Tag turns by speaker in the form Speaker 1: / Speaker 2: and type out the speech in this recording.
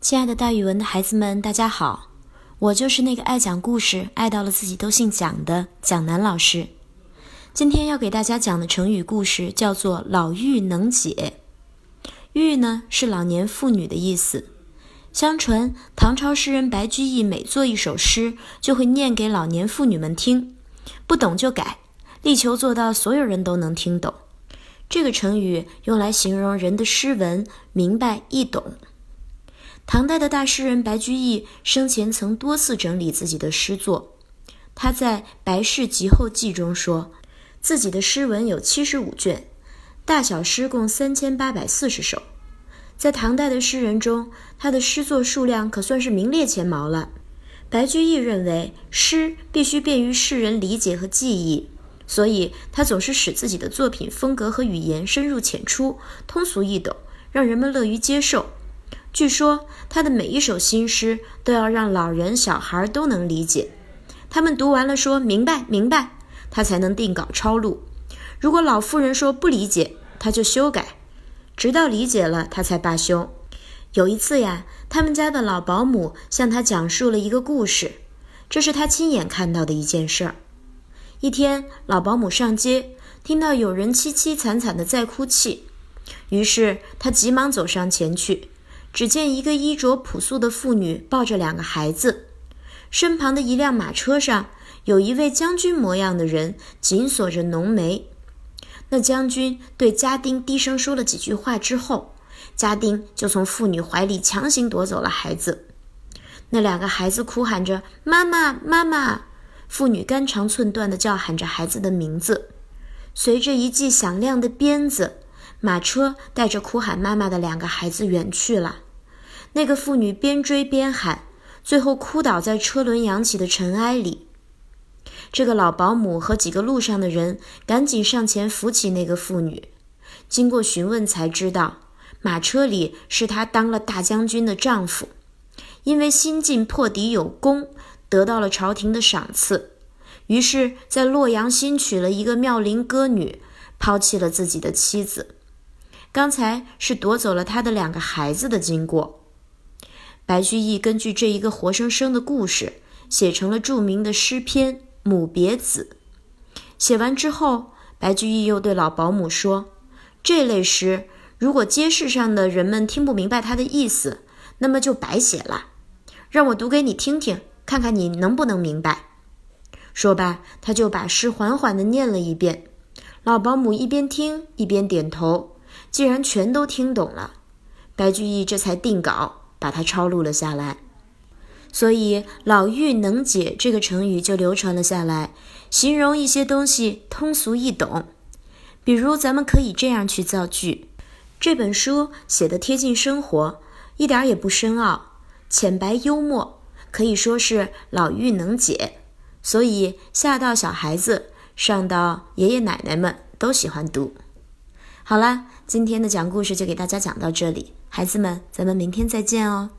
Speaker 1: 亲爱的，大语文的孩子们，大家好！我就是那个爱讲故事、爱到了自己都姓蒋的蒋楠老师。今天要给大家讲的成语故事叫做“老妪能解”。妪呢是老年妇女的意思。相传唐朝诗人白居易每作一首诗，就会念给老年妇女们听，不懂就改，力求做到所有人都能听懂。这个成语用来形容人的诗文明白易懂。唐代的大诗人白居易生前曾多次整理自己的诗作。他在《白氏集后记》中说，自己的诗文有七十五卷，大小诗共三千八百四十首。在唐代的诗人中，他的诗作数量可算是名列前茅了。白居易认为，诗必须便于世人理解和记忆。所以，他总是使自己的作品风格和语言深入浅出、通俗易懂，让人们乐于接受。据说，他的每一首新诗都要让老人、小孩都能理解。他们读完了说明白明白，他才能定稿抄录。如果老妇人说不理解，他就修改，直到理解了，他才罢休。有一次呀，他们家的老保姆向他讲述了一个故事，这是他亲眼看到的一件事儿。一天，老保姆上街，听到有人凄凄惨惨的在哭泣，于是他急忙走上前去，只见一个衣着朴素的妇女抱着两个孩子，身旁的一辆马车上有一位将军模样的人紧锁着浓眉。那将军对家丁低声说了几句话之后，家丁就从妇女怀里强行夺走了孩子。那两个孩子哭喊着：“妈妈，妈妈！”妇女肝肠寸断地叫喊着孩子的名字，随着一记响亮的鞭子，马车带着哭喊妈妈的两个孩子远去了。那个妇女边追边喊，最后哭倒在车轮扬起的尘埃里。这个老保姆和几个路上的人赶紧上前扶起那个妇女。经过询问才知道，马车里是她当了大将军的丈夫，因为新晋破敌有功。得到了朝廷的赏赐，于是，在洛阳新娶了一个妙龄歌女，抛弃了自己的妻子。刚才是夺走了他的两个孩子的经过。白居易根据这一个活生生的故事，写成了著名的诗篇《母别子》。写完之后，白居易又对老保姆说：“这类诗，如果街市上的人们听不明白他的意思，那么就白写了。让我读给你听听。”看看你能不能明白。说罢，他就把诗缓缓地念了一遍。老保姆一边听一边点头。既然全都听懂了，白居易这才定稿，把它抄录了下来。所以“老妪能解”这个成语就流传了下来，形容一些东西通俗易懂。比如，咱们可以这样去造句：这本书写的贴近生活，一点也不深奥，浅白幽默。可以说是老妪能解，所以下到小孩子，上到爷爷奶奶们都喜欢读。好啦，今天的讲故事就给大家讲到这里，孩子们，咱们明天再见哦。